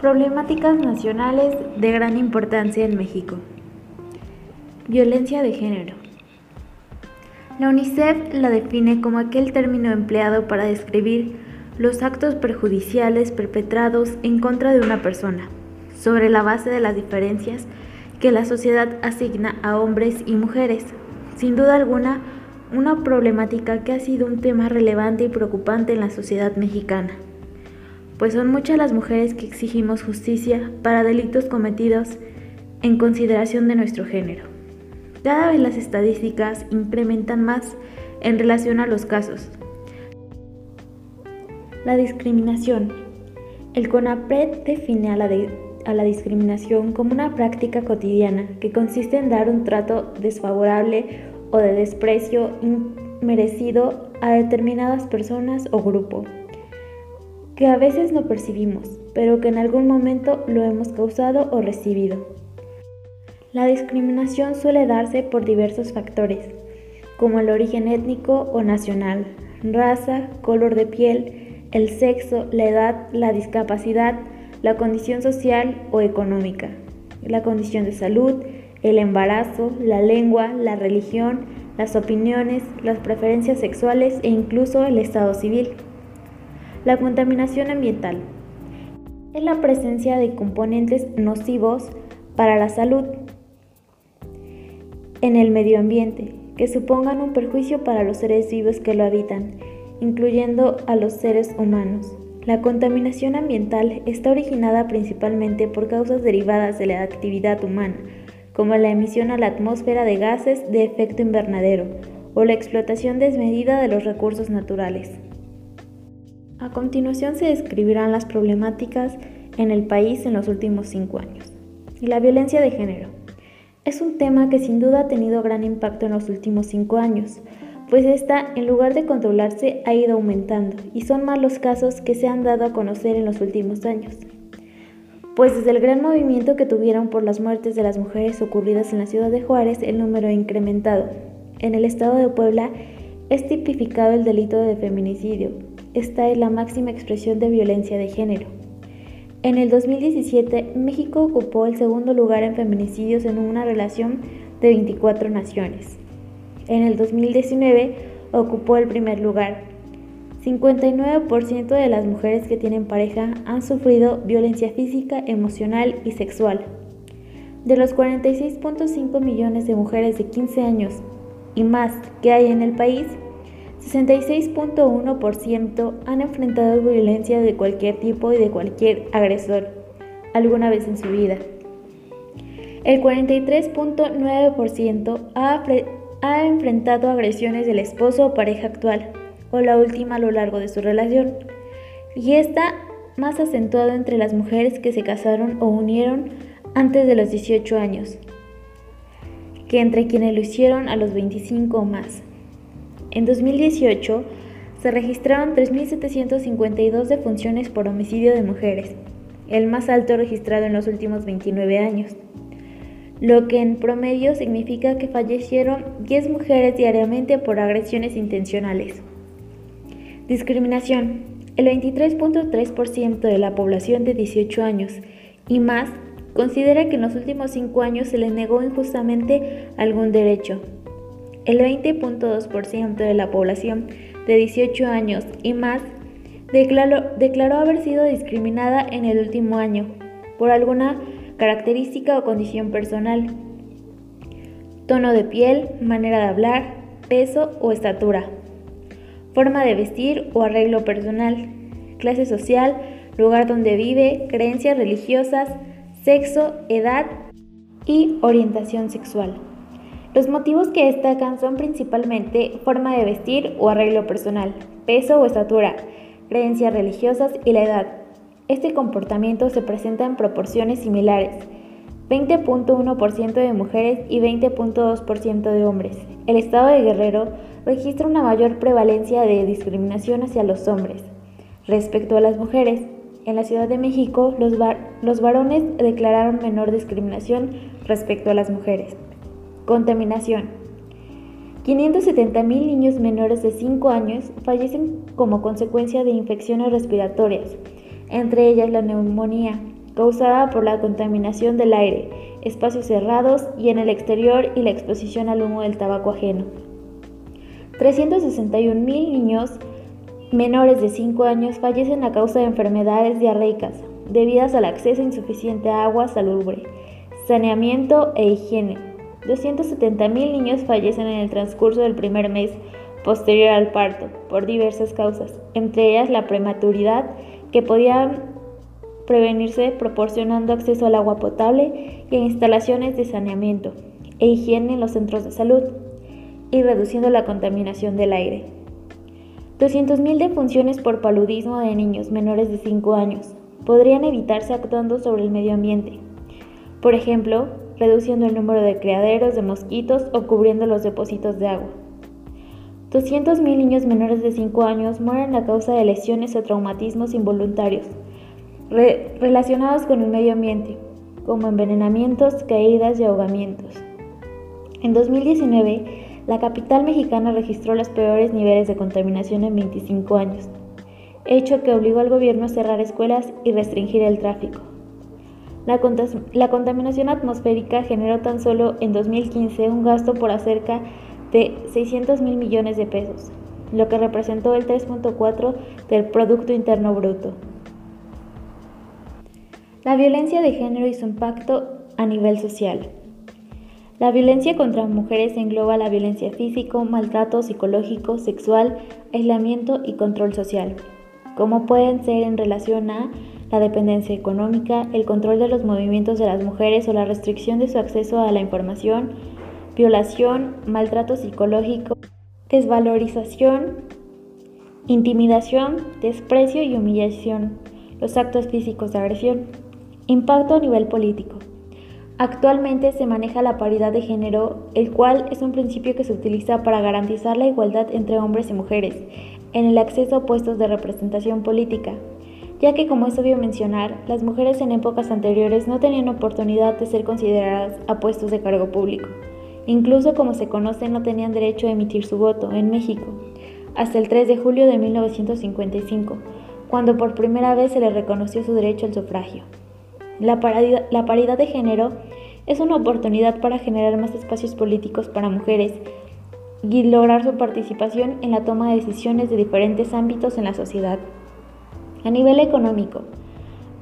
Problemáticas nacionales de gran importancia en México. Violencia de género. La UNICEF la define como aquel término empleado para describir los actos perjudiciales perpetrados en contra de una persona, sobre la base de las diferencias que la sociedad asigna a hombres y mujeres. Sin duda alguna, una problemática que ha sido un tema relevante y preocupante en la sociedad mexicana pues son muchas las mujeres que exigimos justicia para delitos cometidos en consideración de nuestro género. Cada vez las estadísticas incrementan más en relación a los casos. La discriminación. El CONAPRED define a la, discriminación como una práctica cotidiana que consiste en dar un trato desfavorable o de desprecio inmerecido a determinadas personas o grupos que a veces no percibimos, pero que en algún momento lo hemos causado o recibido. La discriminación suele darse por diversos factores, como el origen étnico o nacional, raza, color de piel, el sexo, la edad, la discapacidad, la condición social o económica, la condición de salud, el embarazo, la lengua, la religión, las opiniones, las preferencias sexuales e incluso el estado civil. La contaminación ambiental es la presencia de componentes nocivos para la salud en el medio ambiente que supongan un perjuicio para los seres vivos que lo habitan, incluyendo a los seres humanos. La contaminación ambiental está originada principalmente por causas derivadas de la actividad humana, como la emisión a la atmósfera de gases de efecto invernadero o la explotación desmedida de los recursos naturales. A continuación se describirán las problemáticas en el país en los últimos cinco años. La violencia de género. Es un tema que sin duda ha tenido gran impacto en los últimos cinco años, pues esta, en lugar de controlarse, ha ido aumentando y son más los casos que se han dado a conocer en los últimos años. Pues desde el gran movimiento que tuvieron por las muertes de las mujeres ocurridas en la ciudad de Juárez, el número ha incrementado. En el estado de Puebla es tipificado el delito de feminicidio, esta es la máxima expresión de violencia de género. En el 2017, México ocupó el segundo lugar en feminicidios en una relación de 24 naciones. En el 2019 ocupó el primer lugar. 59% de las mujeres que tienen pareja han sufrido violencia física, emocional y sexual. De los 46.5 millones de mujeres de 15 años y más que hay en el país, 66.1% han enfrentado violencia de cualquier tipo y de cualquier agresor alguna vez en su vida. El 43.9% ha, ha, enfrentado agresiones del esposo o pareja actual o la última a lo largo de su relación. Y está más acentuado entre las mujeres que se casaron o unieron antes de los 18 años que entre quienes lo hicieron a los 25 o más. En 2018 se registraron 3.752 defunciones por homicidio de mujeres, el más alto registrado en los últimos 29 años, lo que en promedio significa que fallecieron 10 mujeres diariamente por agresiones intencionales. Discriminación. El 23.3% de la población de 18 años y más considera que en los últimos 5 años se les negó injustamente algún derecho, el 20.2% de la población de 18 años y más declaró, haber sido discriminada en el último año por alguna característica o condición personal, tono de piel, manera de hablar, peso o estatura, forma de vestir o arreglo personal, clase social, lugar donde vive, creencias religiosas, sexo, edad y orientación sexual. Los motivos que destacan son principalmente forma de vestir o arreglo personal, peso o estatura, creencias religiosas y la edad. Este comportamiento se presenta en proporciones similares, 20.1% de mujeres y 20.2% de hombres. El estado de Guerrero registra una mayor prevalencia de discriminación hacia los hombres. Respecto a las mujeres, en la Ciudad de México los, los varones declararon menor discriminación respecto a las mujeres. Contaminación. 570.000 niños menores de 5 años fallecen como consecuencia de infecciones respiratorias, entre ellas la neumonía, causada por la contaminación del aire, espacios cerrados y en el exterior y la exposición al humo del tabaco ajeno. 361 mil niños menores de 5 años fallecen a causa de enfermedades diarreicas debidas al acceso insuficiente a agua salubre, saneamiento e higiene. 270 mil niños fallecen en el transcurso del primer mes posterior al parto por diversas causas, entre ellas la prematuridad que podía prevenirse proporcionando acceso al agua potable y a instalaciones de saneamiento e higiene en los centros de salud y reduciendo la contaminación del aire. 200.000 defunciones por paludismo de niños menores de 5 años podrían evitarse actuando sobre el medio ambiente. Por ejemplo, reduciendo el número de criaderos de mosquitos o cubriendo los depósitos de agua. 200.000 niños menores de 5 años mueren a causa de lesiones o traumatismos involuntarios relacionados con el medio ambiente, como envenenamientos, caídas y ahogamientos. En 2019, la capital mexicana registró los peores niveles de contaminación en 25 años, hecho que obligó al gobierno a cerrar escuelas y restringir el tráfico. La, la contaminación atmosférica generó tan solo en 2015 un gasto por acerca de 600 mil millones de pesos, lo que representó el 3.4 del Producto Interno Bruto. La violencia de género y su impacto a nivel social. La violencia contra mujeres engloba la violencia físico, maltrato psicológico, sexual, aislamiento y control social, como pueden ser en relación a la dependencia económica, el control de los movimientos de las mujeres o la restricción de su acceso a la información, violación, maltrato psicológico, desvalorización, intimidación, desprecio y humillación, los actos físicos de agresión. Impacto a nivel político. Actualmente se maneja la paridad de género, el cual es un principio que se utiliza para garantizar la igualdad entre hombres y mujeres en el acceso a puestos de representación política, ya que como es obvio mencionar, las mujeres en épocas anteriores no tenían oportunidad de ser consideradas a puestos de cargo público. Incluso como se conoce no tenían derecho a emitir su voto en México, hasta el 3 de julio de 1955, cuando por primera vez se le reconoció su derecho al sufragio. La paridad, la paridad de género es una oportunidad para generar más espacios políticos para mujeres y lograr su participación en la toma de decisiones de diferentes ámbitos en la sociedad. A nivel económico,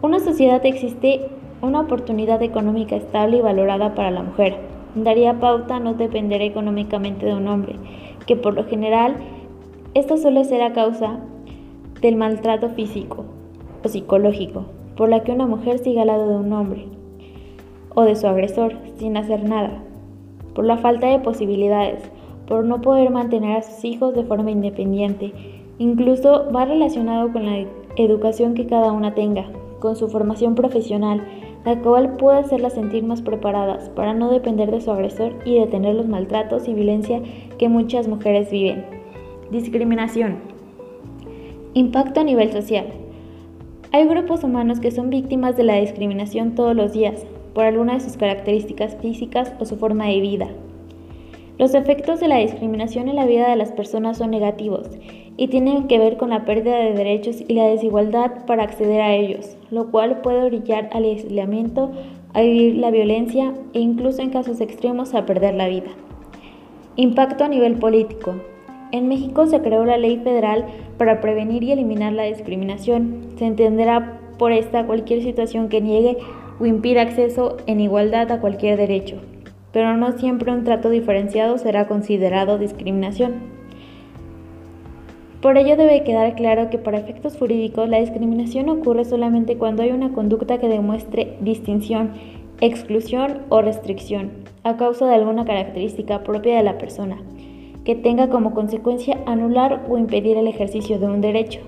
una sociedad existe una oportunidad económica estable y valorada para la mujer. Daría pauta a no depender económicamente de un hombre, que por lo general esto suele ser a causa del maltrato físico o psicológico, por la que una mujer siga al lado de un hombre o de su agresor sin hacer nada, por la falta de posibilidades, por no poder mantener a sus hijos de forma independiente, incluso va relacionado con la educación que cada una tenga, con su formación profesional, la cual puede hacerlas sentir más preparadas para no depender de su agresor y detener los maltratos y violencia que muchas mujeres viven. Discriminación. Impacto a nivel social. Hay grupos humanos que son víctimas de la discriminación todos los días, por alguna de sus características físicas o su forma de vida. Los efectos de la discriminación en la vida de las personas son negativos y tienen que ver con la pérdida de derechos y la desigualdad para acceder a ellos, lo cual puede orillar al aislamiento, a vivir la violencia e incluso en casos extremos a perder la vida. Impacto a nivel político. En México se creó la ley federal para prevenir y eliminar la discriminación. Se entenderá por esta cualquier situación que niegue o impida acceso en igualdad a cualquier derecho, pero no siempre un trato diferenciado será considerado discriminación. Por ello debe quedar claro que para efectos jurídicos la discriminación ocurre solamente cuando hay una conducta que demuestre distinción, exclusión o restricción a causa de alguna característica propia de la persona, que tenga como consecuencia anular o impedir el ejercicio de un derecho.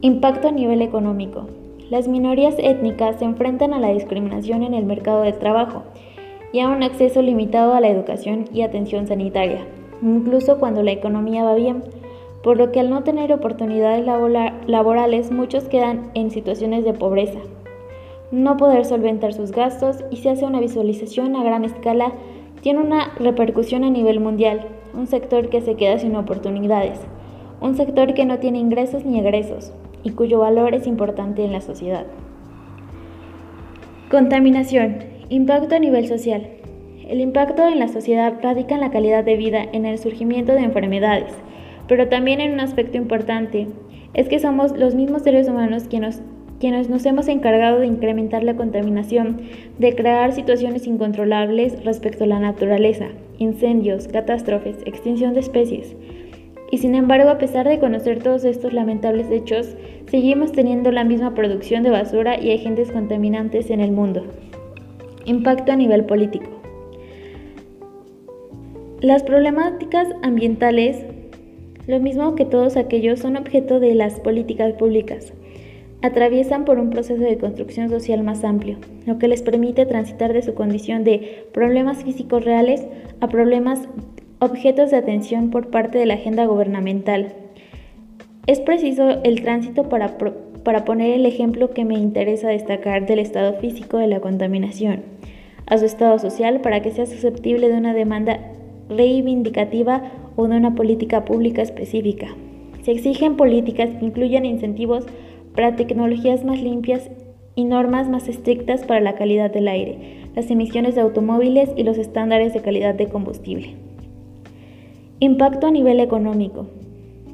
Impacto a nivel económico. Las minorías étnicas se enfrentan a la discriminación en el mercado de trabajo y a un acceso limitado a la educación y atención sanitaria, incluso cuando la economía va bien, por lo que al no tener oportunidades laborales muchos quedan en situaciones de pobreza, no poder solventar sus gastos y se hace una visualización a gran escala, tiene una repercusión a nivel mundial, un sector que se queda sin oportunidades, un sector que no tiene ingresos ni egresos y cuyo valor es importante en la sociedad. Contaminación. Impacto a nivel social. El impacto en la sociedad radica en la calidad de vida, en el surgimiento de enfermedades, pero también en un aspecto importante, es que somos los mismos seres humanos quienes, quienes nos hemos encargado de incrementar la contaminación, de crear situaciones incontrolables respecto a la naturaleza, incendios, catástrofes, extinción de especies. Y sin embargo, a pesar de conocer todos estos lamentables hechos, seguimos teniendo la misma producción de basura y agentes contaminantes en el mundo. Impacto a nivel político. Las problemáticas ambientales, lo mismo que todos aquellos, son objeto de las políticas públicas. Atraviesan por un proceso de construcción social más amplio, lo que les permite transitar de su condición de problemas físicos reales a problemas objetos de atención por parte de la agenda gubernamental. Es preciso el tránsito para, para poner el ejemplo que me interesa destacar del estado físico de la contaminación a su estado social para que sea susceptible de una demanda reivindicativa o de una política pública específica. Se exigen políticas que incluyan incentivos para tecnologías más limpias y normas más estrictas para la calidad del aire, las emisiones de automóviles y los estándares de calidad de combustible. Impacto a nivel económico.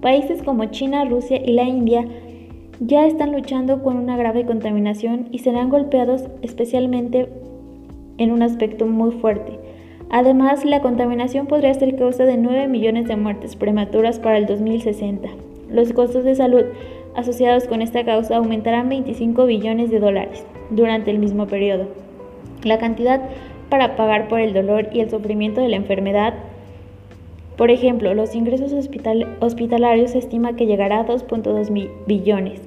Países como China, Rusia y la India ya están luchando con una grave contaminación y serán golpeados especialmente en un aspecto muy fuerte. Además, la contaminación podría ser causa de 9 millones de muertes prematuras para el 2060. Los costos de salud asociados con esta causa aumentarán 25 billones de dólares durante el mismo periodo. La cantidad para pagar por el dolor y el sufrimiento de la enfermedad por ejemplo, los ingresos hospitalarios se estima que llegará a 2.2 billones.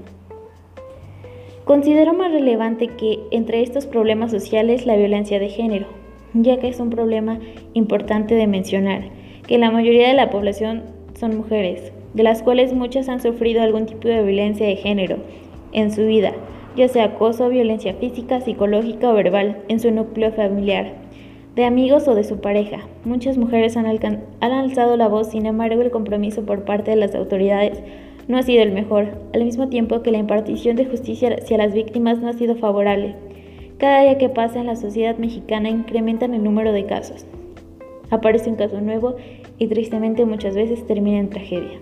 Considero más relevante que entre estos problemas sociales la violencia de género, ya que es un problema importante de mencionar, que la mayoría de la población son mujeres, de las cuales muchas han sufrido algún tipo de violencia de género en su vida, ya sea acoso, violencia física, psicológica o verbal en su núcleo familiar de amigos o de su pareja. Muchas mujeres han, han, alzado la voz, sin embargo el compromiso por parte de las autoridades no ha sido el mejor, al mismo tiempo que la impartición de justicia hacia las víctimas no ha sido favorable. Cada día que pasa en la sociedad mexicana incrementan el número de casos. Aparece un caso nuevo y tristemente muchas veces termina en tragedia.